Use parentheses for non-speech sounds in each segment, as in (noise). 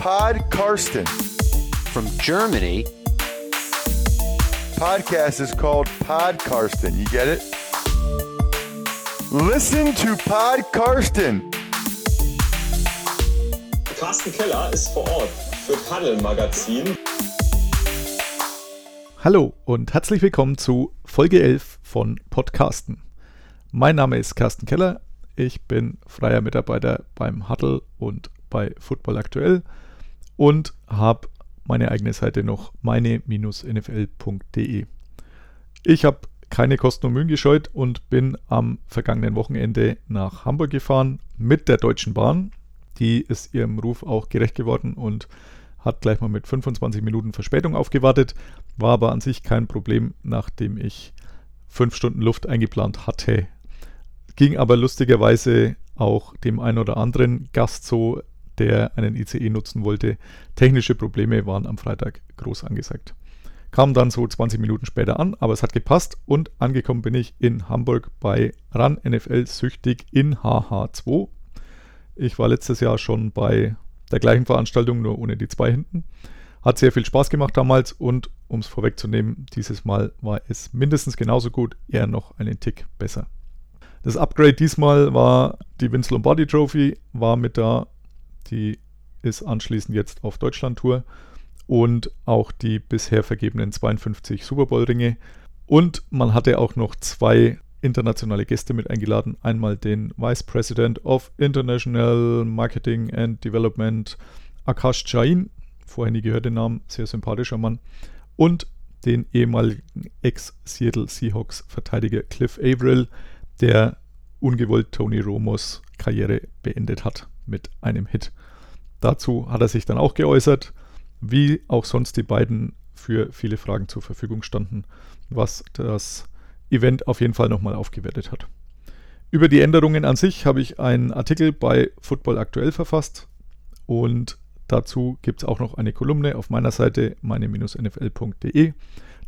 Pod Karsten. From Germany, Podcast is called Pod Karsten. You get it? Listen to Pod Karsten. Carsten Keller ist vor Ort für Tunnel Magazin. Hallo und herzlich willkommen zu Folge 11 von Podcasten. Mein Name ist Carsten Keller. Ich bin freier Mitarbeiter beim Huddle und bei Football Aktuell und habe meine eigene Seite noch meine-nfl.de. Ich habe keine Kosten und Mühen gescheut und bin am vergangenen Wochenende nach Hamburg gefahren mit der Deutschen Bahn. Die ist ihrem Ruf auch gerecht geworden und hat gleich mal mit 25 Minuten Verspätung aufgewartet, war aber an sich kein Problem, nachdem ich fünf Stunden Luft eingeplant hatte. Ging aber lustigerweise auch dem einen oder anderen Gast so, der einen ICE nutzen wollte. Technische Probleme waren am Freitag groß angesagt. Kam dann so 20 Minuten später an, aber es hat gepasst und angekommen bin ich in Hamburg bei RAN NFL Süchtig in HH2. Ich war letztes Jahr schon bei der gleichen Veranstaltung, nur ohne die zwei hinten. Hat sehr viel Spaß gemacht damals und um es vorwegzunehmen, dieses Mal war es mindestens genauso gut, eher noch einen Tick besser. Das Upgrade diesmal war die Vince Lombardi Trophy, war mit da die ist anschließend jetzt auf Deutschland-Tour. Und auch die bisher vergebenen 52 Super Bowl-Ringe. Und man hatte auch noch zwei internationale Gäste mit eingeladen. Einmal den Vice President of International Marketing and Development, Akash Jain. Vorher nie gehört den Namen, sehr sympathischer Mann. Und den ehemaligen Ex-Seattle Seahawks-Verteidiger Cliff Averill, der ungewollt Tony Romos Karriere beendet hat mit einem Hit. Dazu hat er sich dann auch geäußert, wie auch sonst die beiden für viele Fragen zur Verfügung standen, was das Event auf jeden Fall nochmal aufgewertet hat. Über die Änderungen an sich habe ich einen Artikel bei Football Aktuell verfasst und dazu gibt es auch noch eine Kolumne auf meiner Seite meine-nfl.de.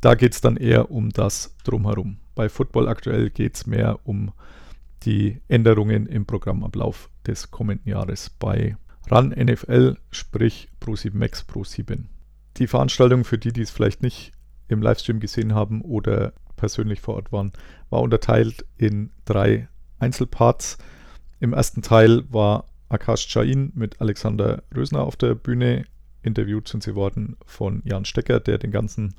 Da geht es dann eher um das Drumherum. Bei Football Aktuell geht es mehr um die Änderungen im Programmablauf des kommenden Jahres bei RAN NFL, sprich Pro7 Max Pro 7. Die Veranstaltung, für die, die es vielleicht nicht im Livestream gesehen haben oder persönlich vor Ort waren, war unterteilt in drei Einzelparts. Im ersten Teil war Akash Jain mit Alexander Rösner auf der Bühne. Interviewt sind sie worden von Jan Stecker, der den ganzen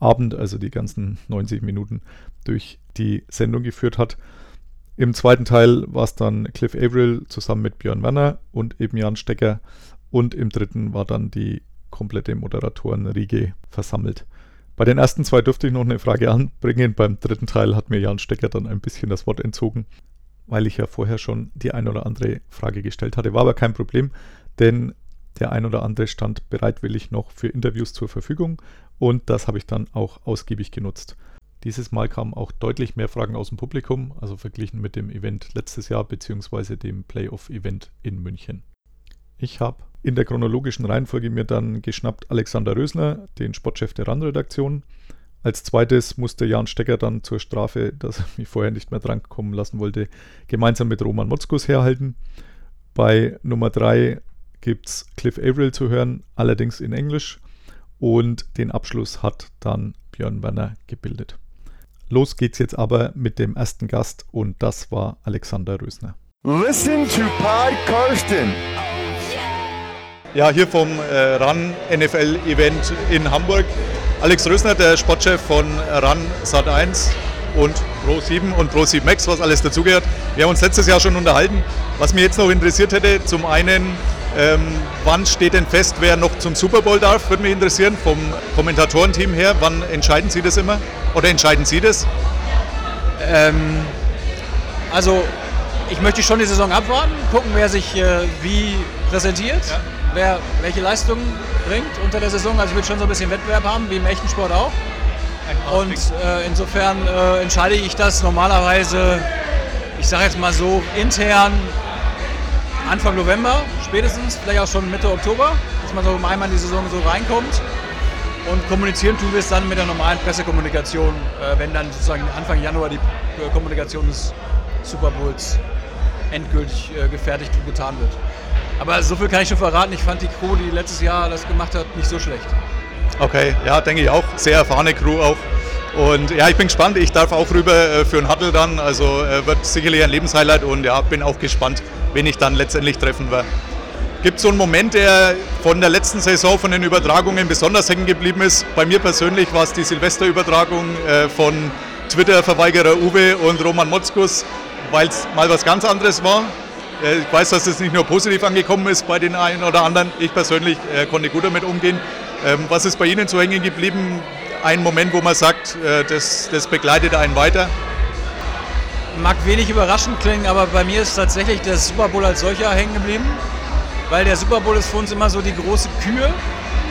Abend, also die ganzen 90 Minuten, durch die Sendung geführt hat. Im zweiten Teil war es dann Cliff Averill zusammen mit Björn Werner und eben Jan Stecker. Und im dritten war dann die komplette Moderatorenriege versammelt. Bei den ersten zwei durfte ich noch eine Frage anbringen. Beim dritten Teil hat mir Jan Stecker dann ein bisschen das Wort entzogen, weil ich ja vorher schon die ein oder andere Frage gestellt hatte. War aber kein Problem, denn der ein oder andere stand bereitwillig noch für Interviews zur Verfügung und das habe ich dann auch ausgiebig genutzt. Dieses Mal kamen auch deutlich mehr Fragen aus dem Publikum, also verglichen mit dem Event letztes Jahr bzw. dem Playoff-Event in München. Ich habe in der chronologischen Reihenfolge mir dann geschnappt Alexander Rösner, den Sportchef der RAN-Redaktion. Als zweites musste Jan Stecker dann zur Strafe, dass er mich vorher nicht mehr drankommen lassen wollte, gemeinsam mit Roman Motzkus herhalten. Bei Nummer 3 gibt es Cliff Averill zu hören, allerdings in Englisch. Und den Abschluss hat dann Björn Werner gebildet. Los geht's jetzt aber mit dem ersten Gast und das war Alexander Rösner. Listen to Pod Karsten. Ja, hier vom äh, RAN NFL Event in Hamburg. Alex Rösner, der Sportchef von RAN Sat1 und Pro 7 und Pro 7 Max, was alles dazugehört. Wir haben uns letztes Jahr schon unterhalten. Was mich jetzt noch interessiert hätte, zum einen, ähm, wann steht denn fest, wer noch zum Super Bowl darf, würde mich interessieren, vom Kommentatorenteam her. Wann entscheiden Sie das immer? Oder entscheiden Sie das? Ähm, also ich möchte schon die Saison abwarten, gucken, wer sich äh, wie präsentiert, ja. wer welche Leistungen bringt unter der Saison. Also ich will schon so ein bisschen Wettbewerb haben, wie im echten Sport auch. Und äh, insofern äh, entscheide ich das normalerweise, ich sage jetzt mal so, intern Anfang November spätestens, vielleicht auch schon Mitte Oktober, dass man so einmal in die Saison so reinkommt. Und kommunizieren tun wir es dann mit der normalen Pressekommunikation, äh, wenn dann sozusagen Anfang Januar die äh, Kommunikation des Super Bowls endgültig äh, gefertigt und getan wird. Aber so viel kann ich schon verraten. Ich fand die Crew, die letztes Jahr das gemacht hat, nicht so schlecht. Okay, ja, denke ich auch. Sehr erfahrene Crew auch. Und ja, ich bin gespannt. Ich darf auch rüber äh, für ein Huddle dann. Also äh, wird sicherlich ein Lebenshighlight und ja, bin auch gespannt, wen ich dann letztendlich treffen werde. Gibt es so einen Moment, der von der letzten Saison, von den Übertragungen besonders hängen geblieben ist? Bei mir persönlich war es die Silvesterübertragung äh, von Twitter-Verweigerer Uwe und Roman Motzkus, weil es mal was ganz anderes war. Ich weiß, dass es nicht nur positiv angekommen ist bei den einen oder anderen. Ich persönlich konnte gut damit umgehen. Ähm, was ist bei Ihnen so hängen geblieben? Ein Moment, wo man sagt, äh, das, das begleitet einen weiter? Mag wenig überraschend klingen, aber bei mir ist tatsächlich der Super Bowl als solcher hängen geblieben weil der Super Bowl ist für uns immer so die große Kühe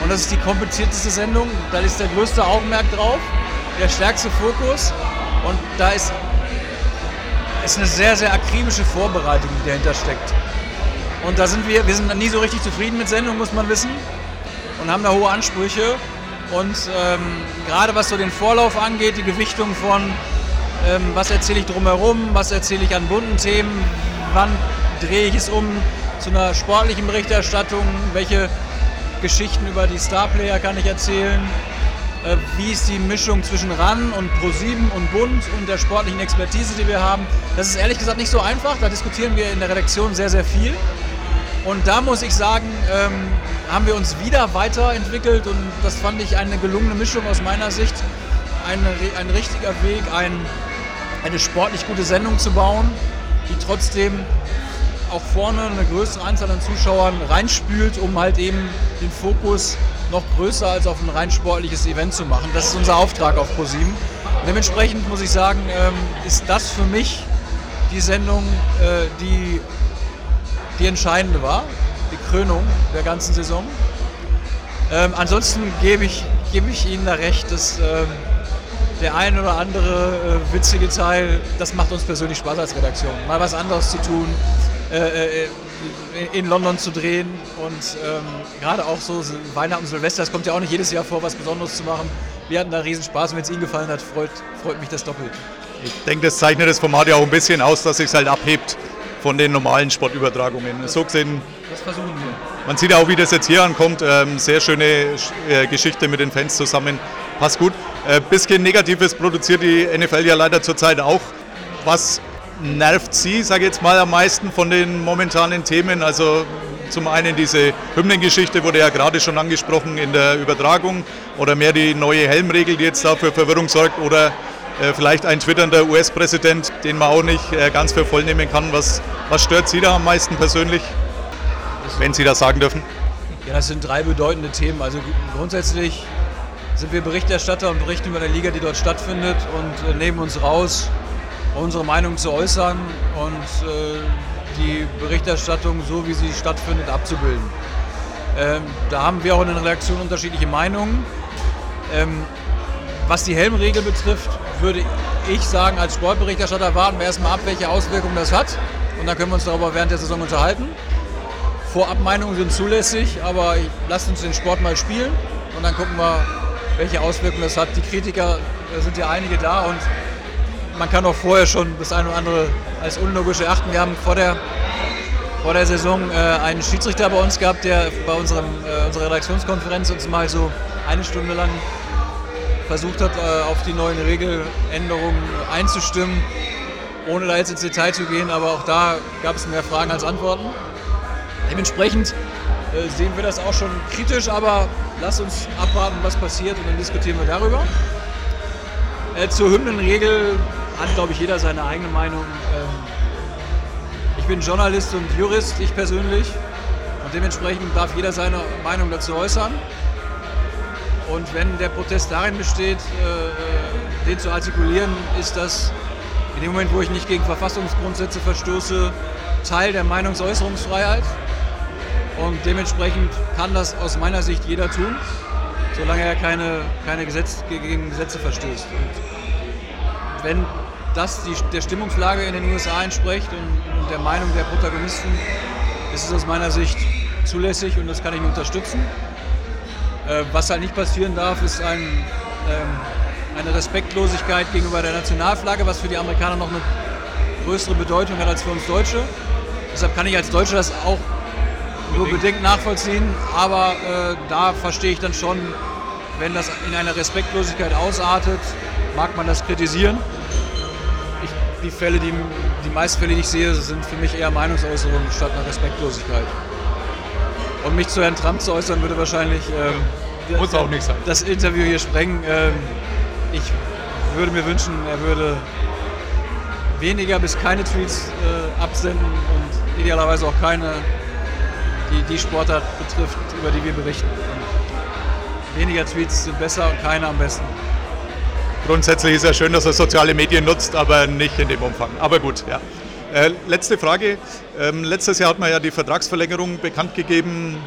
und das ist die komplizierteste Sendung. Da ist der größte Augenmerk drauf, der stärkste Fokus und da ist, ist eine sehr, sehr akribische Vorbereitung, die dahinter steckt. Und da sind wir, wir sind nie so richtig zufrieden mit Sendungen, muss man wissen, und haben da hohe Ansprüche. Und ähm, gerade was so den Vorlauf angeht, die Gewichtung von ähm, was erzähle ich drumherum, was erzähle ich an bunten Themen, wann drehe ich es um, zu einer sportlichen Berichterstattung, welche Geschichten über die Starplayer kann ich erzählen, äh, wie ist die Mischung zwischen RAN und Pro7 und Bund und der sportlichen Expertise, die wir haben. Das ist ehrlich gesagt nicht so einfach, da diskutieren wir in der Redaktion sehr, sehr viel. Und da muss ich sagen, ähm, haben wir uns wieder weiterentwickelt und das fand ich eine gelungene Mischung aus meiner Sicht. Ein, ein richtiger Weg, ein, eine sportlich gute Sendung zu bauen, die trotzdem auch vorne eine größere Anzahl an Zuschauern reinspült, um halt eben den Fokus noch größer als auf ein rein sportliches Event zu machen. Das ist unser Auftrag auf ProSieben. Dementsprechend muss ich sagen, ähm, ist das für mich die Sendung, äh, die die entscheidende war, die Krönung der ganzen Saison. Ähm, ansonsten gebe ich, gebe ich Ihnen da recht, dass ähm, der ein oder andere äh, witzige Teil, das macht uns persönlich Spaß als Redaktion. Mal was anderes zu tun, äh, äh, in London zu drehen und ähm, gerade auch so Weihnachten und Silvester, das kommt ja auch nicht jedes Jahr vor, was Besonderes zu machen. Wir hatten da riesen Spaß und wenn es Ihnen gefallen hat, freut, freut mich das doppelt. Ich denke, das zeichnet das Format ja auch ein bisschen aus, dass es halt abhebt von den normalen Sportübertragungen. So gesehen, das versuchen wir. Man sieht ja auch, wie das jetzt hier ankommt. Ähm, sehr schöne äh, Geschichte mit den Fans zusammen. Passt gut. Äh, bisschen Negatives produziert die NFL ja leider zurzeit auch. Was nervt Sie, sage ich jetzt mal, am meisten von den momentanen Themen? Also zum einen diese Hymnengeschichte wurde ja gerade schon angesprochen in der Übertragung oder mehr die neue Helmregel, die jetzt da für Verwirrung sorgt oder äh, vielleicht ein twitternder US-Präsident, den man auch nicht ganz für voll nehmen kann. Was, was stört Sie da am meisten persönlich, wenn Sie das sagen dürfen? Ja, das sind drei bedeutende Themen. Also grundsätzlich sind wir Berichterstatter und berichten über eine Liga, die dort stattfindet und äh, nehmen uns raus, unsere Meinung zu äußern und äh, die Berichterstattung so, wie sie stattfindet, abzubilden. Ähm, da haben wir auch in den Redaktionen unterschiedliche Meinungen. Ähm, was die Helmregel betrifft, würde ich sagen, als Sportberichterstatter warten wir erstmal ab, welche Auswirkungen das hat. Und dann können wir uns darüber während der Saison unterhalten. Vorabmeinungen sind zulässig, aber lasst uns den Sport mal spielen und dann gucken wir, welche Auswirkungen das hat. Die Kritiker sind ja einige da und man kann auch vorher schon das eine oder andere als unlogisch erachten. Wir haben vor der, vor der Saison äh, einen Schiedsrichter bei uns gehabt, der bei unserem, äh, unserer Redaktionskonferenz uns mal so eine Stunde lang versucht hat, äh, auf die neuen Regeländerungen einzustimmen, ohne da jetzt ins Detail zu gehen. Aber auch da gab es mehr Fragen als Antworten. Dementsprechend äh, sehen wir das auch schon kritisch, aber lass uns abwarten, was passiert und dann diskutieren wir darüber. Äh, zur Hymnenregel hat, glaube ich, jeder seine eigene Meinung. Ähm, ich bin Journalist und Jurist, ich persönlich. Und dementsprechend darf jeder seine Meinung dazu äußern. Und wenn der Protest darin besteht, äh, den zu artikulieren, ist das in dem Moment, wo ich nicht gegen Verfassungsgrundsätze verstoße, Teil der Meinungsäußerungsfreiheit. Und dementsprechend kann das aus meiner Sicht jeder tun, solange er keine, keine Gesetz, gegen Gesetze verstößt. Und wenn das die, der Stimmungslage in den USA entspricht und, und der Meinung der Protagonisten, ist es aus meiner Sicht zulässig und das kann ich unterstützen. Äh, was halt nicht passieren darf, ist ein, ähm, eine Respektlosigkeit gegenüber der Nationalflagge, was für die Amerikaner noch eine größere Bedeutung hat als für uns Deutsche. Deshalb kann ich als Deutscher das auch nur bedingt nachvollziehen, aber äh, da verstehe ich dann schon, wenn das in einer Respektlosigkeit ausartet, mag man das kritisieren. Ich, die Fälle, die, die meisten Fälle, die ich sehe, sind für mich eher Meinungsäußerungen statt einer Respektlosigkeit. Und mich zu Herrn Trump zu äußern, würde wahrscheinlich ähm, Muss auch nicht sein. das Interview hier sprengen. Ähm, ich würde mir wünschen, er würde weniger bis keine Tweets äh, absenden und idealerweise auch keine, die die Sportart betrifft, über die wir berichten. Und weniger Tweets sind besser und keine am besten. Grundsätzlich ist ja schön, dass er soziale Medien nutzt, aber nicht in dem Umfang. Aber gut, ja. Äh, letzte Frage. Ähm, letztes Jahr hat man ja die Vertragsverlängerung bekannt gegeben.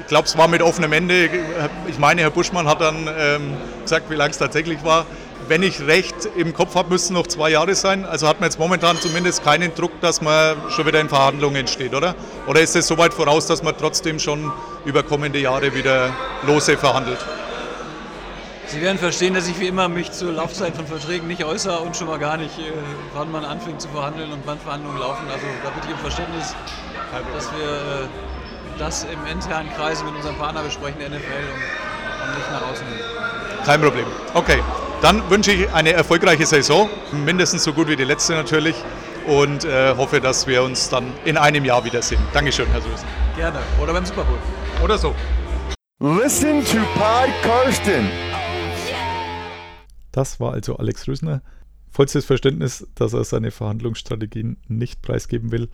Ich glaube, es war mit offenem Ende. Ich meine, Herr Buschmann hat dann ähm, gesagt, wie lange es tatsächlich war. Wenn ich recht im Kopf habe, müssten noch zwei Jahre sein. Also hat man jetzt momentan zumindest keinen Druck, dass man schon wieder in Verhandlungen steht, oder? Oder ist es so weit voraus, dass man trotzdem schon über kommende Jahre wieder lose verhandelt? Sie werden verstehen, dass ich wie immer mich zur Laufzeit von Verträgen nicht äußere und schon mal gar nicht, äh, wann man anfängt zu verhandeln und wann Verhandlungen laufen. Also da bitte ich um Verständnis, dass wir äh, das im internen Kreise mit unserem Partner besprechen, der NFL, und, und nicht nach außen. Kein Problem. Okay, dann wünsche ich eine erfolgreiche Saison, mindestens so gut wie die letzte natürlich, und äh, hoffe, dass wir uns dann in einem Jahr wiedersehen. Dankeschön, Herr Sösen. Gerne. Oder beim Super Bowl. Oder so. Listen to Pod Karsten. Das war also Alex Rösner. Vollstes Verständnis, dass er seine Verhandlungsstrategien nicht preisgeben will.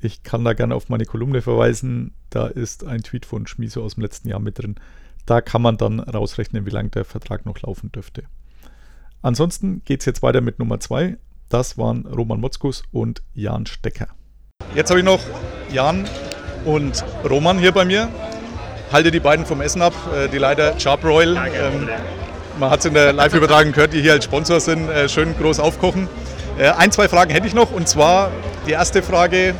Ich kann da gerne auf meine Kolumne verweisen. Da ist ein Tweet von Schmiso aus dem letzten Jahr mit drin. Da kann man dann rausrechnen, wie lange der Vertrag noch laufen dürfte. Ansonsten geht es jetzt weiter mit Nummer 2. Das waren Roman Motzkus und Jan Stecker. Jetzt habe ich noch Jan und Roman hier bei mir. Halte die beiden vom Essen ab, äh, die leider Charbroil. Ähm, man hat es in der Live-Übertragung gehört, die hier als Sponsor sind, äh, schön groß aufkochen. Äh, ein, zwei Fragen hätte ich noch und zwar die erste Frage,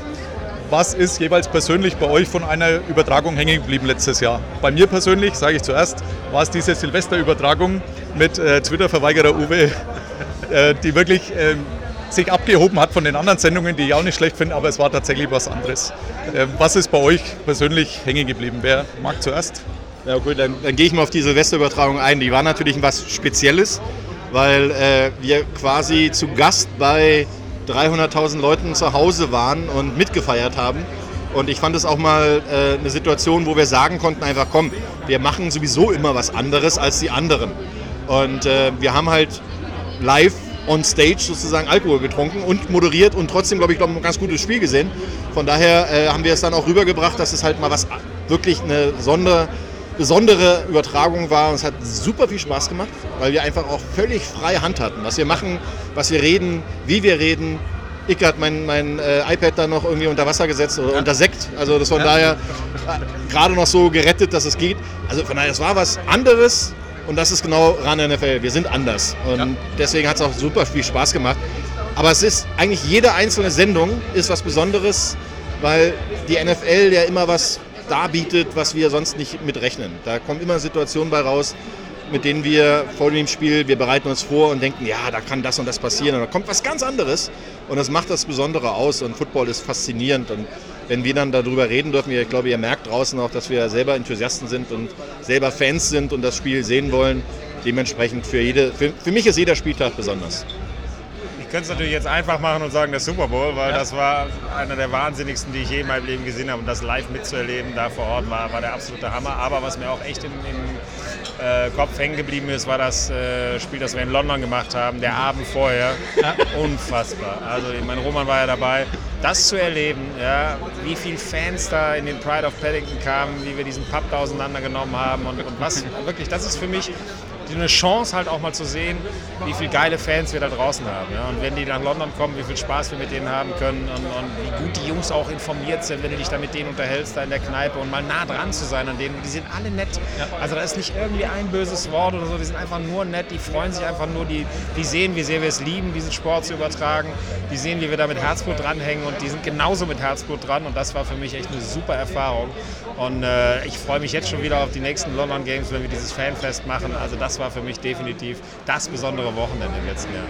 was ist jeweils persönlich bei euch von einer Übertragung hängen geblieben letztes Jahr? Bei mir persönlich, sage ich zuerst, war es diese Silvesterübertragung mit äh, Twitter-Verweigerer Uwe, (laughs) äh, die wirklich äh, sich abgehoben hat von den anderen Sendungen, die ich auch nicht schlecht finde, aber es war tatsächlich was anderes. Äh, was ist bei euch persönlich hängen geblieben? Wer mag zuerst? Ja gut, dann, dann gehe ich mal auf die Silvesterübertragung ein. Die war natürlich was Spezielles, weil äh, wir quasi zu Gast bei 300.000 Leuten zu Hause waren und mitgefeiert haben. Und ich fand es auch mal äh, eine Situation, wo wir sagen konnten, einfach komm, wir machen sowieso immer was anderes als die anderen. Und äh, wir haben halt live on stage sozusagen Alkohol getrunken und moderiert und trotzdem, glaube ich, glaub, ein ganz gutes Spiel gesehen. Von daher äh, haben wir es dann auch rübergebracht, dass es halt mal was wirklich eine Sonder, besondere Übertragung war. Und es hat super viel Spaß gemacht, weil wir einfach auch völlig freie Hand hatten. Was wir machen, was wir reden, wie wir reden. Ich hat mein, mein äh, iPad dann noch irgendwie unter Wasser gesetzt oder unter Sekt. Also das von daher äh, gerade noch so gerettet, dass es geht. Also von daher, es war was anderes und das ist genau ran NFL. Wir sind anders. Und deswegen hat es auch super viel Spaß gemacht. Aber es ist eigentlich jede einzelne Sendung ist was Besonderes, weil die NFL ja immer was darbietet, was wir sonst nicht mitrechnen. Da kommen immer Situationen bei raus, mit denen wir vor dem Spiel, wir bereiten uns vor und denken, ja, da kann das und das passieren. Und da kommt was ganz anderes und das macht das Besondere aus. Und Football ist faszinierend. Und wenn wir dann darüber reden dürfen, ich glaube, ihr merkt draußen auch, dass wir selber Enthusiasten sind und selber Fans sind und das Spiel sehen wollen. Dementsprechend für, jede, für, für mich ist jeder Spieltag besonders. Ich könnte es natürlich jetzt einfach machen und sagen, der Super Bowl, weil das war einer der wahnsinnigsten, die ich je in meinem Leben gesehen habe. Und das live mitzuerleben, da vor Ort, war, war der absolute Hammer. Aber was mir auch echt im, im äh, Kopf hängen geblieben ist, war das äh, Spiel, das wir in London gemacht haben, der Abend vorher. Unfassbar. Also, ich meine, Roman war ja dabei. Das zu erleben, ja, wie viele Fans da in den Pride of Paddington kamen, wie wir diesen Pub da auseinandergenommen haben und, und was wirklich, das ist für mich eine Chance halt auch mal zu sehen, wie viele geile Fans wir da draußen haben. Ja? Und wenn die nach London kommen, wie viel Spaß wir mit denen haben können und, und wie gut die Jungs auch informiert sind, wenn du dich da mit denen unterhältst, da in der Kneipe und mal nah dran zu sein an denen. Die sind alle nett. Also da ist nicht irgendwie ein böses Wort oder so, die sind einfach nur nett, die freuen sich einfach nur, die, die sehen, wie sehr wir es lieben, diesen Sport zu übertragen, die sehen, wie wir da mit Herzblut dranhängen und die sind genauso mit Herzblut dran und das war für mich echt eine super Erfahrung. Und äh, ich freue mich jetzt schon wieder auf die nächsten London Games, wenn wir dieses Fanfest machen. Also das war für mich definitiv das besondere Wochenende im letzten Jahr.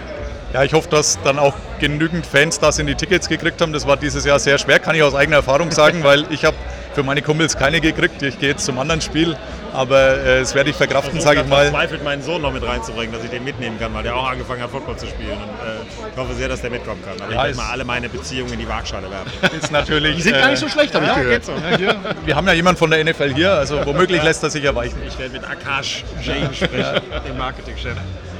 Ja, ich hoffe, dass dann auch genügend Fans das in die Tickets gekriegt haben. Das war dieses Jahr sehr schwer, kann ich aus eigener Erfahrung sagen, (laughs) weil ich habe für meine Kumpels keine gekriegt. Ich gehe jetzt zum anderen Spiel, aber äh, das werde ich verkraften, sage ich mal. verzweifelt, meinen Sohn noch mit reinzubringen, dass ich den mitnehmen kann, weil der auch angefangen hat, Football zu spielen. Und äh, ich hoffe sehr, dass der mitkommen kann. Aber Ja, ich werde mal alle meine Beziehungen in die Waagschale werfen. (laughs) Ist natürlich, Die sind gar nicht so schlecht, habe ich gehört. geht so. äh, hier, wir haben ja jemanden von der NFL hier, also womöglich lässt er sich erweichen. Ich werde mit Akash Jain sprechen, dem Marketingchef.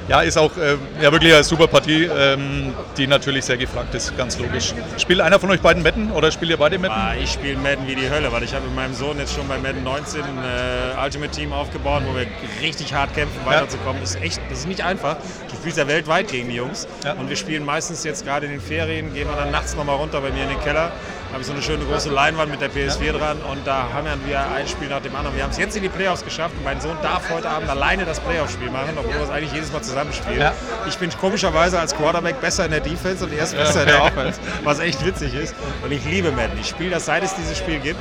Ja, ist auch äh, ja, wirklich eine super Partie, ähm, die natürlich sehr gefragt ist, ganz logisch. Spielt einer von euch beiden Madden oder spielt ihr beide Madden? Ah, ich spiele Madden wie die Hölle, weil ich habe mit meinem Sohn jetzt schon bei Madden 19 ein äh, Ultimate Team aufgebaut, wo wir richtig hart kämpfen, weiterzukommen. Das ist echt, das ist nicht einfach. Du spielst ja weltweit gegen die Jungs. Ja. Und wir spielen meistens jetzt gerade in den Ferien, gehen wir dann nachts nochmal runter bei mir in den Keller. Habe ich so eine schöne große Leinwand mit der PS4 dran und da haben wir ein Spiel nach dem anderen. Wir haben es jetzt in die Playoffs geschafft und mein Sohn darf heute Abend alleine das Playoff-Spiel machen, obwohl wir es eigentlich jedes Mal zusammenspielen. Ja. Ich bin komischerweise als Quarterback besser in der Defense und er ist besser in der Offense, was echt witzig ist. Und ich liebe Madden. Ich spiele das, seit es dieses Spiel gibt.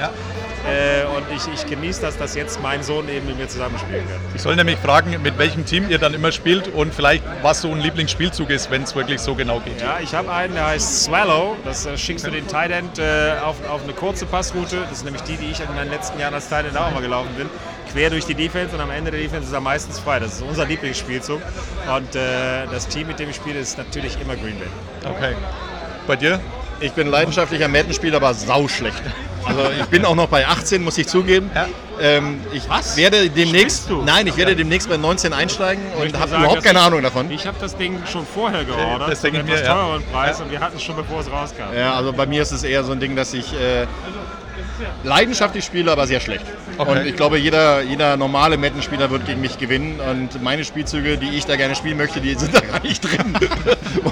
Äh, und ich, ich genieße das, dass jetzt mein Sohn eben mit mir zusammenspielen kann. Ich soll nämlich fragen, mit welchem Team ihr dann immer spielt und vielleicht was so ein Lieblingsspielzug ist, wenn es wirklich so genau geht. Ja, ich habe einen, der heißt Swallow. Das äh, schickst du den Tight End äh, auf, auf eine kurze Passroute. Das ist nämlich die, die ich in meinen letzten Jahren als Tight End auch mal gelaufen bin. Quer durch die Defense und am Ende der Defense ist er meistens frei. Das ist unser Lieblingsspielzug. Und äh, das Team, mit dem ich spiele, ist natürlich immer Green Bay. Okay. Bei dir? Ich bin leidenschaftlicher Madden-Spieler, aber sauschlecht. Also ich bin auch noch bei 18, muss ich zugeben. Ja. Ähm, ich Was? werde demnächst, nein, ich werde demnächst bei 19 einsteigen und habe überhaupt keine ich- Ahnung davon. Ich habe das Ding schon vorher geordert, das ich mir, etwas ja. teureren Preis Ja. und wir hatten es schon bevor es rauskam. Ja, also bei mir ist es eher so ein Ding, dass ich äh, leidenschaftlich spiele, aber sehr schlecht. Okay. Und ich glaube, jeder, jeder normale Madden-Spieler wird gegen mich gewinnen. Und meine Spielzüge, die ich da gerne spielen möchte, die sind (laughs) da gar nicht drin.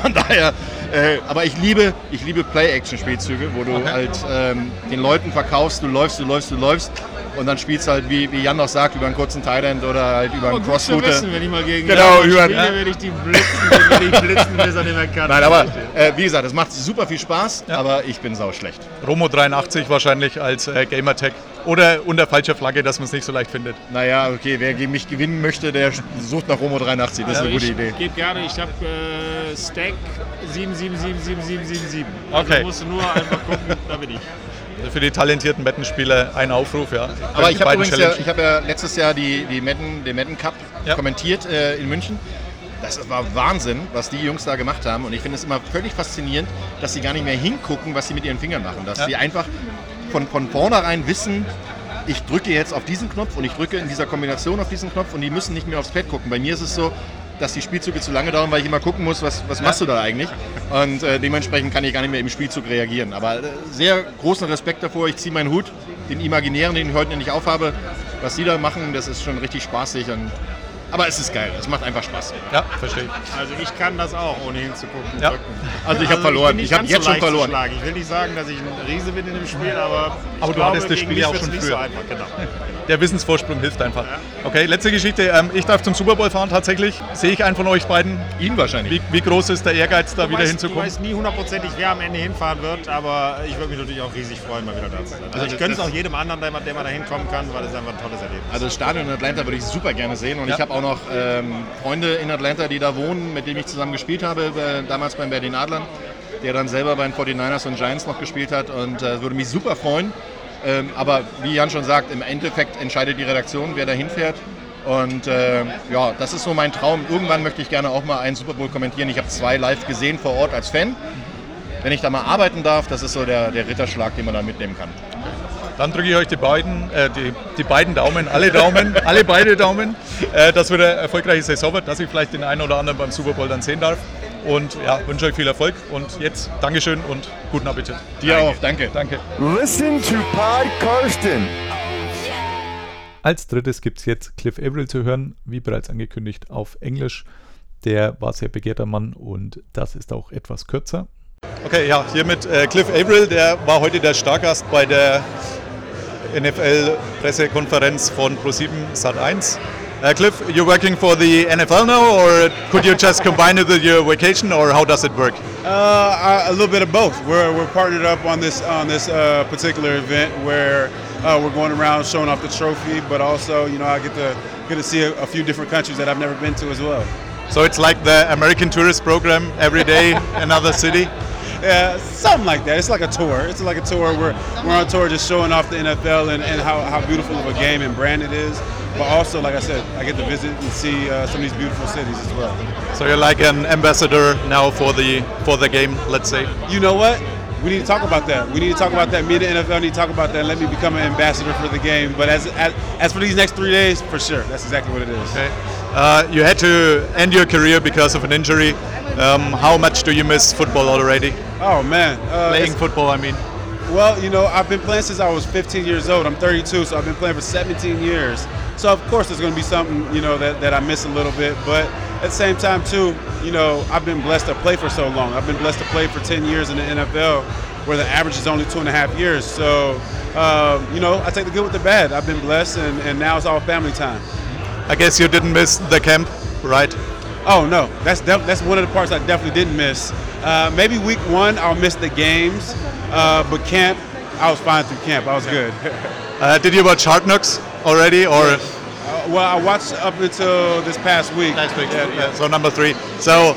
Von daher, äh, aber ich liebe, ich liebe Play-Action-Spielzüge, wo du halt ähm, den Leuten verkaufst, du läufst, du läufst, du läufst. Und dann spielst halt, wie, wie Jan noch sagt, über einen kurzen Thailand oder halt über einen Cross-Router. wenn ich mal gegen Genau, über- spiele, werde ich die blitzen, werde ich blitzen, bis er nicht mehr kann. Nein, aber äh, wie gesagt, es macht super viel Spaß, aber ich bin sauschlecht. Romo83 wahrscheinlich als äh, Gamertag. Oder unter falscher Flagge, dass man es nicht so leicht findet. Naja, okay, wer gegen mich gewinnen möchte, der sucht nach Romo 83. Das ist eine gute Idee. gebe gerne, ich habe äh, Stack 777777. Okay. Also musst du nur einfach gucken, da bin ich. Für die talentierten Bettenspieler ein Aufruf, ja. Aber ich habe übrigens ja, ich hab ja letztes Jahr die, die Madden, den Madden Cup Ja. kommentiert äh, in München. Das war Wahnsinn, was die Jungs da gemacht haben. Und ich finde es immer völlig faszinierend, dass sie gar nicht mehr hingucken, was sie mit ihren Fingern machen. Dass Ja. sie einfach von, von vornherein wissen, ich drücke jetzt auf diesen Knopf und ich drücke in dieser Kombination auf diesen Knopf und die müssen nicht mehr aufs Pad gucken. Bei mir ist es so, dass die Spielzüge zu lange dauern, weil ich immer gucken muss, was, was machst du da eigentlich? Und äh, dementsprechend kann ich gar nicht mehr im Spielzug reagieren. Aber äh, sehr großen Respekt davor. Ich ziehe meinen Hut, den imaginären, den ich heute nicht aufhabe. Was die da machen, das ist schon richtig spaßig. Und, aber es ist geil. Es macht einfach Spaß. Ja, verstehe ich. Also ich kann das auch, ohne hinzugucken. Ja. drücken. Also ich habe verloren. bin Ich, nicht habe jetzt so schon verloren. schlagen. Ich will nicht sagen, dass ich ein Riese bin in dem Spiel, aber ich Aber du glaube, hattest das Spiel ja auch schon früher. So einfach. Genau. (laughs) Der Wissensvorsprung hilft einfach. Okay, letzte Geschichte. Ähm, ich darf zum Super Bowl fahren tatsächlich. Sehe ich einen von euch beiden? Ihn wahrscheinlich. Wie, wie groß ist der Ehrgeiz, da Du wieder weißt, hinzukommen? Du weißt nie hundertprozentig, wer am Ende hinfahren wird, aber ich würde mich natürlich auch riesig freuen, mal wieder da zu sein. Also, ich das- gönne es das- auch jedem anderen, der mal, der mal da hinkommen kann, weil es einfach ein tolles Erlebnis ist. Also das Stadion in Atlanta würde ich super gerne sehen. Und Ja. ich habe auch noch ähm, Freunde in Atlanta, die da wohnen, mit denen ich zusammen gespielt habe, äh, damals beim Berlin Adlern, der dann selber bei den 49ers und Giants noch gespielt hat. Und äh, würde mich super freuen. Ähm, aber wie Jan schon sagt, im Endeffekt entscheidet die Redaktion, wer da hinfährt. Und äh, ja, das ist so mein Traum. Irgendwann möchte ich gerne auch mal einen Super Bowl kommentieren. Ich habe zwei live gesehen vor Ort als Fan. Wenn ich da mal arbeiten darf, das ist so der, der Ritterschlag, den man da mitnehmen kann. Dann drücke ich euch die beiden, äh, die, die beiden Daumen, alle Daumen, alle beide Daumen, äh, dass wieder eine erfolgreiche Saison wird, dass ich vielleicht den einen oder anderen beim Super Bowl dann sehen darf. Und ja, wünsche euch viel Erfolg und jetzt Dankeschön und guten Appetit. Dir auch, danke. Danke. Listen to Pod Karsten. Als drittes gibt es jetzt Cliff Averill zu hören, wie bereits angekündigt, auf Englisch. Der war sehr begehrter Mann und das ist auch etwas kürzer. Okay, ja, hier mit äh, Cliff Averill, der war heute der Stargast bei der NFL-Pressekonferenz von Pro7 Sat1. Uh, Cliff, you're working for the NFL now, or could you just combine it with your vacation, or how does it work? Uh, a little bit of both. We're, we're partnered up on this on this uh, particular event where uh, we're going around showing off the trophy, but also you know I get to get to see a, a few different countries that I've never been to as well. So it's like the American tourist program every day, (laughs) another city. Yeah, something like that. It's like a tour. It's like a tour. We're we're on tour, just showing off the NFL and, and how, how beautiful of a game and brand it is. But also, like I said, I get to visit and see uh, some of these beautiful cities as well. So you're like an ambassador now for the for the game, let's say. You know what? We need to talk about that. We need to talk about that. Me and the NFL need to talk about that. and Let me become an ambassador for the game. But as as, as for these next three days, for sure, that's exactly what it is. Okay. Uh, you had to end your career because of an injury. Um, how much do you miss football already? Oh man, uh, Playing football, I mean. Well, you know, I've been playing since I was 15 years old. I'm 32, so I've been playing for 17 years. So of course, there's going to be something you know that, that I miss a little bit. But at the same time, too, you know, I've been blessed to play for so long. I've been blessed to play for 10 years in the NFL, where the average is only two and a half years. So, um, you know, I take the good with the bad. I've been blessed, and, and now it's all family time. I guess you didn't miss the camp, right? Oh no, that's that's one of the parts I definitely didn't miss. Uh, maybe week one I'll miss the games, uh, but camp I was fine through camp. I was good. (laughs) Uh, did you watch Hard Knocks already, or Uh, well, I watched up until this past week. Week, Yeah, yeah. so number three. So,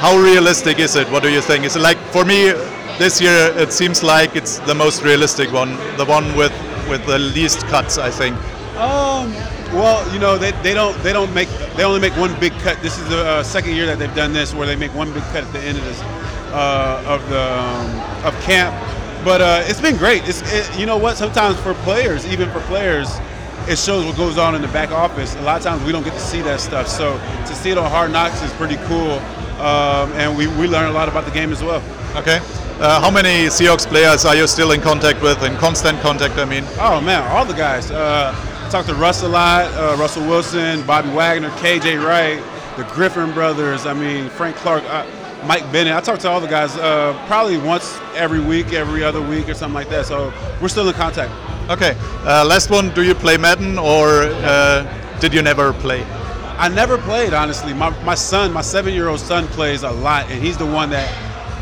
how realistic is it? What do you think? Is it like for me this year? It seems like it's the most realistic one, the one with with the least cuts, I think. Um, well, you know they, they don't they don't make they only make one big cut. This is the uh, second year that they've done this, where they make one big cut at the end of this uh, of the um, of camp. But uh, it's been great. It's it, you know what? Sometimes for players, even for players, it shows what goes on in the back office. A lot of times we don't get to see that stuff. So to see it on Hard Knocks is pretty cool, um, and we, we learn a lot about the game as well. Okay. Uh, how many Seahawks players are you still in contact with, in constant contact? I mean. Oh man, all the guys. Uh, I talked to Russ a lot, uh, Russell Wilson, Bobby Wagner, KJ Wright, the Griffin brothers. I mean, Frank Clark, uh, Mike Bennett. I talk to all the guys uh, probably once every week, every other week, or something like that. So we're still in contact. Okay. Uh, last one. Do you play Madden or uh, did you never play? I never played honestly. My, my son, my seven-year-old son, plays a lot, and he's the one that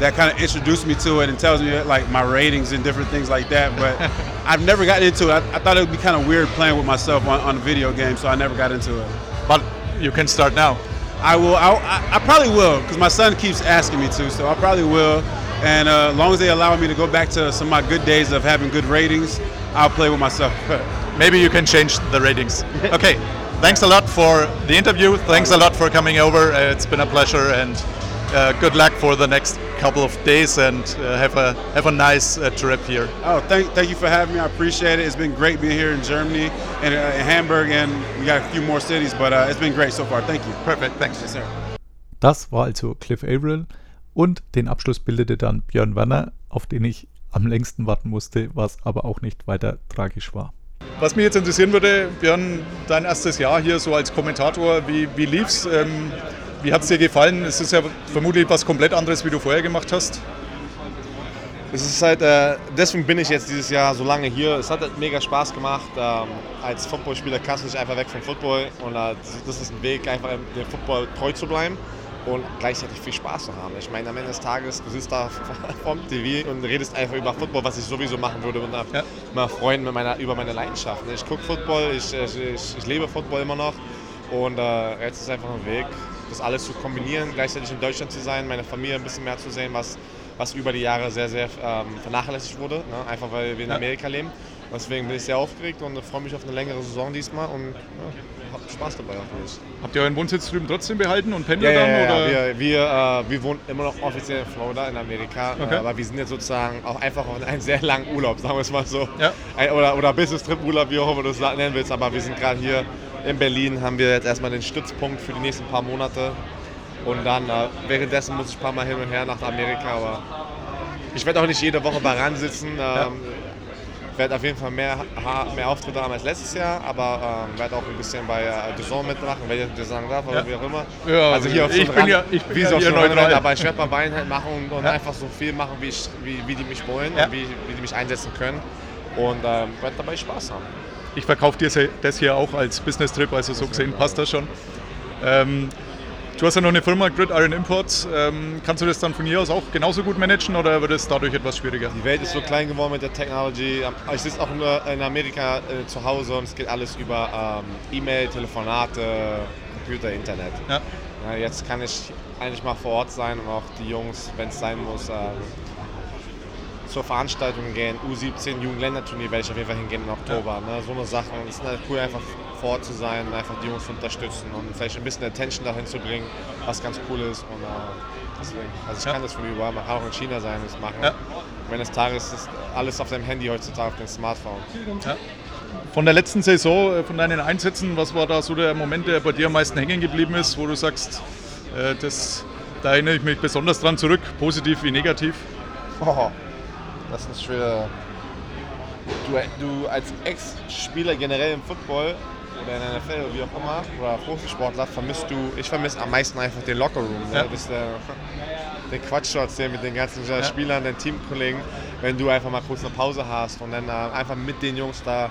that kind of introduced me to it and tells me like my ratings and different things like that. But (laughs) I've never gotten into it. I, I thought it would be kind of weird playing with myself on, on a video game, so I never got into it. But you can start now. I will. I, I, I probably will because my son keeps asking me to, so I probably will. And uh, as long as they allow me to go back to some of my good days of having good ratings, I'll play with myself. (laughs) Maybe you can change the ratings. Okay. Thanks a lot for the interview. Thanks a lot for coming over. Uh, it's been a pleasure, and uh, good luck for the next couple of days. And uh, have a have a nice uh, trip here. oh, thank, thank you for having me. I appreciate it. It's been great being here in Germany and uh, in Hamburg, and we got a few more cities, but uh, it's been great so far. Thank you. Perfect. Thanks. Yes, sir. Das war also Cliff Averill und den Abschluss bildete dann Björn Werner, auf den ich am längsten warten musste, was aber auch nicht weiter tragisch war. Was mich jetzt interessieren würde, Björn, dein erstes Jahr hier so als Kommentator, wie, wie lief's? Ähm, wie hat's dir gefallen? Es ist ja vermutlich was komplett anderes, wie du vorher gemacht hast. Es ist halt, äh, deswegen bin ich jetzt dieses Jahr so lange hier. Es hat halt mega Spaß gemacht. Ähm, als Footballspieler kannst du nicht einfach weg vom Football und äh, das- das ist ein Weg, einfach dem Football treu zu bleiben und gleichzeitig viel Spaß zu haben. Ich meine, am Ende des Tages, du sitzt da (laughs) vom TV und redest einfach über Football, was ich sowieso machen würde und Ja. mal freuen mit meiner, über meine Leidenschaft. Ich gucke Football, ich, ich, ich, lebe Football immer noch und äh, jetzt ist einfach ein Weg, das alles zu kombinieren, gleichzeitig in Deutschland zu sein, meine Familie ein bisschen mehr zu sehen, was, was über die Jahre sehr, sehr ähm, vernachlässigt wurde, ne? einfach weil wir in Ja. Amerika leben. Deswegen bin ich sehr aufgeregt und freue mich auf eine längere Saison diesmal und ja, hab Spaß dabei hoffentlich. Habt ihr euren Wohnsitz drüben trotzdem behalten und pendelt ja, dann? ja. Wir, wir, äh, wir wohnen immer noch offiziell in Florida, in Amerika, Okay. äh, aber wir sind jetzt sozusagen auch einfach auf einen sehr langen Urlaub, sagen wir es mal so. Ein, oder oder Business-Trip-Urlaub, wie auch immer du es nennen willst, aber wir sind gerade hier in Berlin, haben wir jetzt erstmal den Stützpunkt für die nächsten paar Monate und dann äh, währenddessen muss ich ein paar Mal hin und her nach Amerika, aber ich werde auch nicht jede Woche bei RAN sitzen. Ähm, werde auf jeden Fall mehr, mehr Auftritte haben als letztes Jahr, aber ähm, werde auch ein bisschen bei äh, Zone mitmachen, wenn ich das sagen darf oder Ja. wie auch immer. Ja, also hier auf ich so bin Rand, ja- ich wie ja hier neutral. aber ich werde mein Bein halt machen und, und einfach so viel machen, wie, ich, wie, wie die mich wollen und wie, wie die mich einsetzen können und ähm, werde dabei Spaß haben. Ich verkaufe dir das hier auch als Business-Trip, also so gesehen passt das schon. Ähm, du hast ja noch eine Firma, Grid Iron Imports. Ähm, kannst du das dann von hier aus auch genauso gut managen oder wird es dadurch etwas schwieriger? Die Welt ist so klein geworden mit der Technology. Ich sitze auch nur in Amerika äh, zu Hause und es geht alles über ähm, E-Mail, Telefonate, Computer, Internet. Ja. ja, jetzt kann ich eigentlich mal vor Ort sein und auch die Jungs, wenn es sein muss, ähm, zur Veranstaltung gehen. U17 Jugendländerturnier werde ich auf jeden Fall hingehen im Oktober. Ne? So eine Sache. Es ist halt cool, einfach vor Ort zu sein, einfach die Jungs zu unterstützen und vielleicht ein bisschen Attention dahin zu bringen, was ganz cool ist. Und, äh, deswegen, also ich Ja. kann das von überall machen, auch in China sein und das machen. Ja. Und wenn es Tages ist, alles auf deinem Handy heutzutage, auf dem Smartphone. Ja. Von der letzten Saison, äh, von deinen Einsätzen, was war da so der Moment, der bei dir am meisten hängen geblieben ist, wo du sagst, äh, das, da erinnere ich mich besonders dran zurück, positiv wie negativ? Oh, das ist schwer. Du, du als Ex-Spieler generell im Football oder in der NFL oder wie auch immer, oder Profisportler, vermisst du, ich vermisse am meisten einfach den Lockerroom. Ne? Ja. Das der, (laughs) der Quatsch erzählen mit den ganzen Spielern, den Teamkollegen, wenn du einfach mal kurz eine Pause hast und dann äh, einfach mit den Jungs da,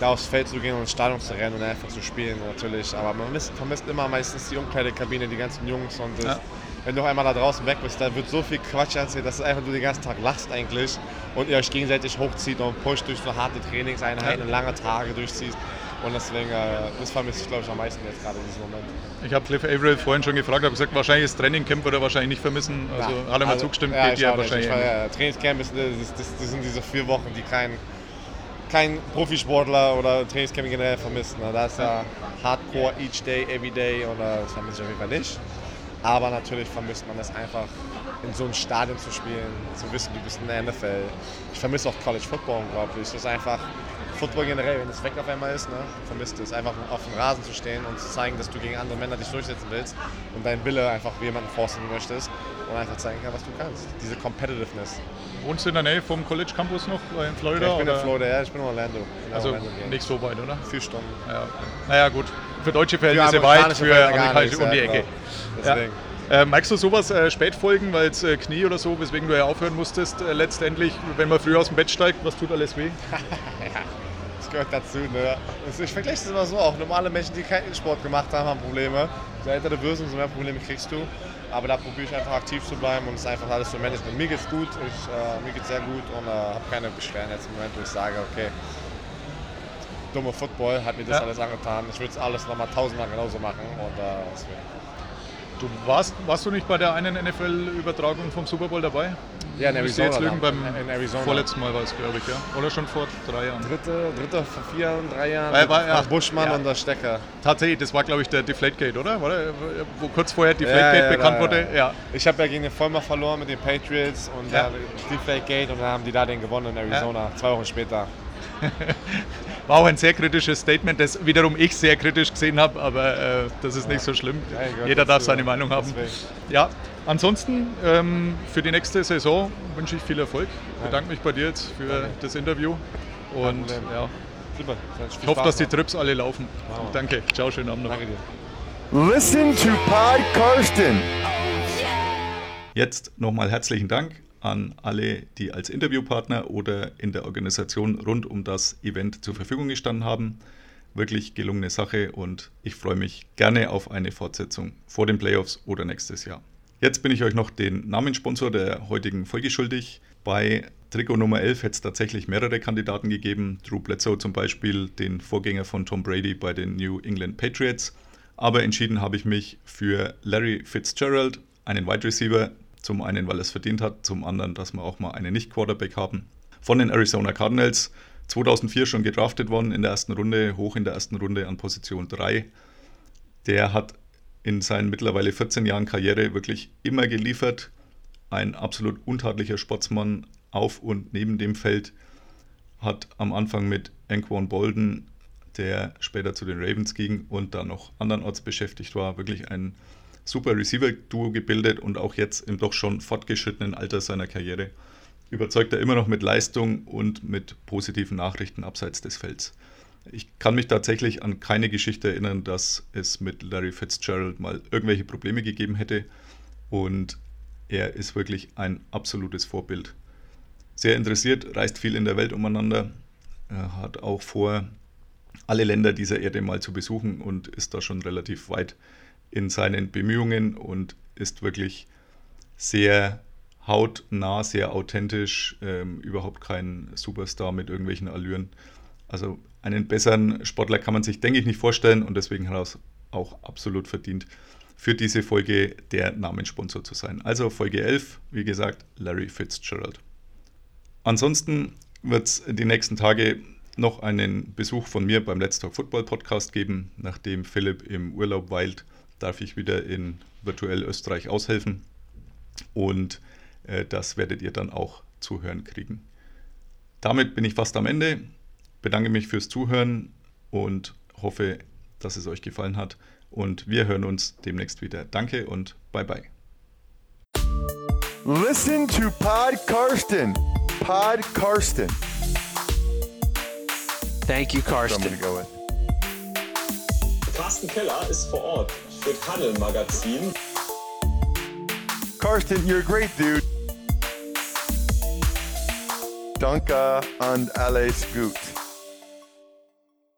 da aufs Feld zu gehen und ins Stadion zu rennen und einfach zu spielen natürlich. Aber man vermisst, vermisst immer meistens die Umkleidekabine, die ganzen Jungs und das, Ja. Wenn du einmal da draußen weg bist, da wird so viel Quatsch erzählt, dass einfach du den ganzen Tag lachst eigentlich und ihr euch gegenseitig hochzieht und pusht durch so harte Trainingseinheiten und lange Tage durchziehst. Und deswegen, äh, das vermisse ich glaube ich am meisten jetzt gerade in diesem Moment. Ich habe Cliff Averill vorhin schon gefragt, habe gesagt, wahrscheinlich das Trainingcamp wird er wahrscheinlich nicht vermissen. Also Ja, er mal also, zugestimmt, ja, geht ich ja wahrscheinlich. Ich war, ja, Trainingscamp ist, das, das, das sind diese vier Wochen, die kein, kein Profisportler oder Trainingscamp generell vermisst. Ne? Da ist ja Hardcore each day, every day und äh, das vermisse ich auf jeden Fall nicht. Aber natürlich vermisst man es einfach, in so einem Stadion zu spielen, zu wissen, du bist in der NFL. Ich vermisse auch College Football unglaublich. Das ist einfach Football generell, wenn es weg auf einmal ist, ne, vermisst es. Einfach auf dem Rasen zu stehen und zu zeigen, dass du gegen andere Männer dich durchsetzen willst und deinen Wille einfach wie jemanden forcen möchtest und einfach zeigen kannst, was du kannst. Diese Competitiveness. Wohnst du in der Nähe vom College Campus noch äh, in Florida? Ja, ich bin oder? in Florida, ja, ich bin in Orlando. In Also Orlando nicht so weit, oder? Vier Stunden. Ja. Naja, gut. Für deutsche Verhältnisse weit, für amerikanische um die ja, Ecke. genau. Deswegen. Äh, merkst du sowas, äh, Spätfolgen, weil es äh, Knie oder so, weswegen du ja aufhören musstest, äh, letztendlich, wenn man früh aus dem Bett steigt, was tut alles weh? (laughs) (laughs) Das gehört dazu. Ne? Also Ich vergleiche es immer so, auch normale Menschen, die keinen Sport gemacht haben, haben Probleme. Je älter du wirst, umso mehr Probleme kriegst du. Aber da probiere ich einfach aktiv zu bleiben und es einfach alles zu managen. Mir geht's gut, ich, äh, mir geht's sehr gut und äh, habe keine Beschwerden jetzt im Moment, wo ich sage, okay, dumme Football hat mir das Ja. alles angetan. Ich würde es alles nochmal tausendmal genauso machen und äh, deswegen. Du warst, warst du nicht bei der einen NFL-Übertragung vom Super Bowl dabei? Ja, in Müsste jetzt Arizona lügen, dann. beim In Arizona. vorletzten Mal war es, glaube ich, ja. Oder schon vor drei Jahren. Dritte, dritte vor vier Jahren, drei Jahren. War- war- ja. Buschmann Ja. und der Stecker. Tatsächlich, das war, glaube ich, der Deflategate, oder? War der, wo kurz vorher Deflategate bekannt da, wurde? Ja. Ich habe ja gegen den Vollmer verloren mit den Patriots und Ja. Deflategate und dann haben die da den gewonnen in Arizona, zwei Wochen später. (laughs) War auch ein sehr kritisches Statement, das wiederum ich sehr kritisch gesehen habe, aber äh, das ist nicht so schlimm. Ja, gehört Jeder darf seine ja. Meinung haben. Ja, ansonsten ähm, für die nächste Saison wünsche ich viel Erfolg. Ich bedanke mich bei dir jetzt für Danke. das Interview und ja, Super. ich hoffe, dass die Trips alle laufen. Danke. Ciao, schönen Abend noch. Danke dir. Listen to Pod Karsten. Jetzt nochmal herzlichen Dank an alle, die als Interviewpartner oder in der Organisation rund um das Event zur Verfügung gestanden haben. Wirklich gelungene Sache und ich freue mich gerne auf eine Fortsetzung vor den Playoffs oder nächstes Jahr. Jetzt bin ich euch noch den Namenssponsor der heutigen Folge schuldig. Bei Trikot Nummer 11 hätte es tatsächlich mehrere Kandidaten gegeben. Drew Bledsoe zum Beispiel, den Vorgänger von Tom Brady bei den New England Patriots. Aber entschieden habe ich mich für Larry Fitzgerald, einen Wide Receiver. Zum einen, weil er es verdient hat, zum anderen, dass wir auch mal einen Nicht-Quarterback haben. Von den Arizona Cardinals, 2004 schon gedraftet worden in der ersten Runde, hoch in der ersten Runde an Position 3. Der hat in seinen mittlerweile 14 Jahren Karriere wirklich immer geliefert. Ein absolut untadeliger Sportsmann auf und neben dem Feld. Hat am Anfang mit Anquan Bolden, der später zu den Ravens ging und dann noch andernorts beschäftigt war, wirklich ein super Receiver-Duo gebildet und auch jetzt im doch schon fortgeschrittenen Alter seiner Karriere überzeugt er immer noch mit Leistung und mit positiven Nachrichten abseits des Felds. Ich kann mich tatsächlich an keine Geschichte erinnern, dass es mit Larry Fitzgerald mal irgendwelche Probleme gegeben hätte und er ist wirklich ein absolutes Vorbild. Sehr interessiert, reist viel in der Welt umeinander, er hat auch vor, alle Länder dieser Erde mal zu besuchen und ist da schon relativ weit in seinen Bemühungen und ist wirklich sehr hautnah, sehr authentisch, ähm, überhaupt kein Superstar mit irgendwelchen Allüren. Also einen besseren Sportler kann man sich, denke ich, nicht vorstellen und deswegen hat er es auch absolut verdient, für diese Folge der Namenssponsor zu sein. Also Folge 11, wie gesagt, Larry Fitzgerald. Ansonsten wird es die nächsten Tage noch einen Besuch von mir beim Let's Talk Football Podcast geben. Nachdem Philipp im Urlaub weilt, darf ich wieder in virtuell Österreich aushelfen. Und äh, das werdet ihr dann auch zu hören kriegen. Damit bin ich fast am Ende. Bedanke mich fürs Zuhören und hoffe, dass es euch gefallen hat. Und wir hören uns demnächst wieder. Danke und bye bye. Listen to Pod Karsten. Pod Karsten. Thank you, Karsten. Carsten Keller ist vor Ort für Tunnel Magazin. Karsten, you're a great dude. Danke und alles gut.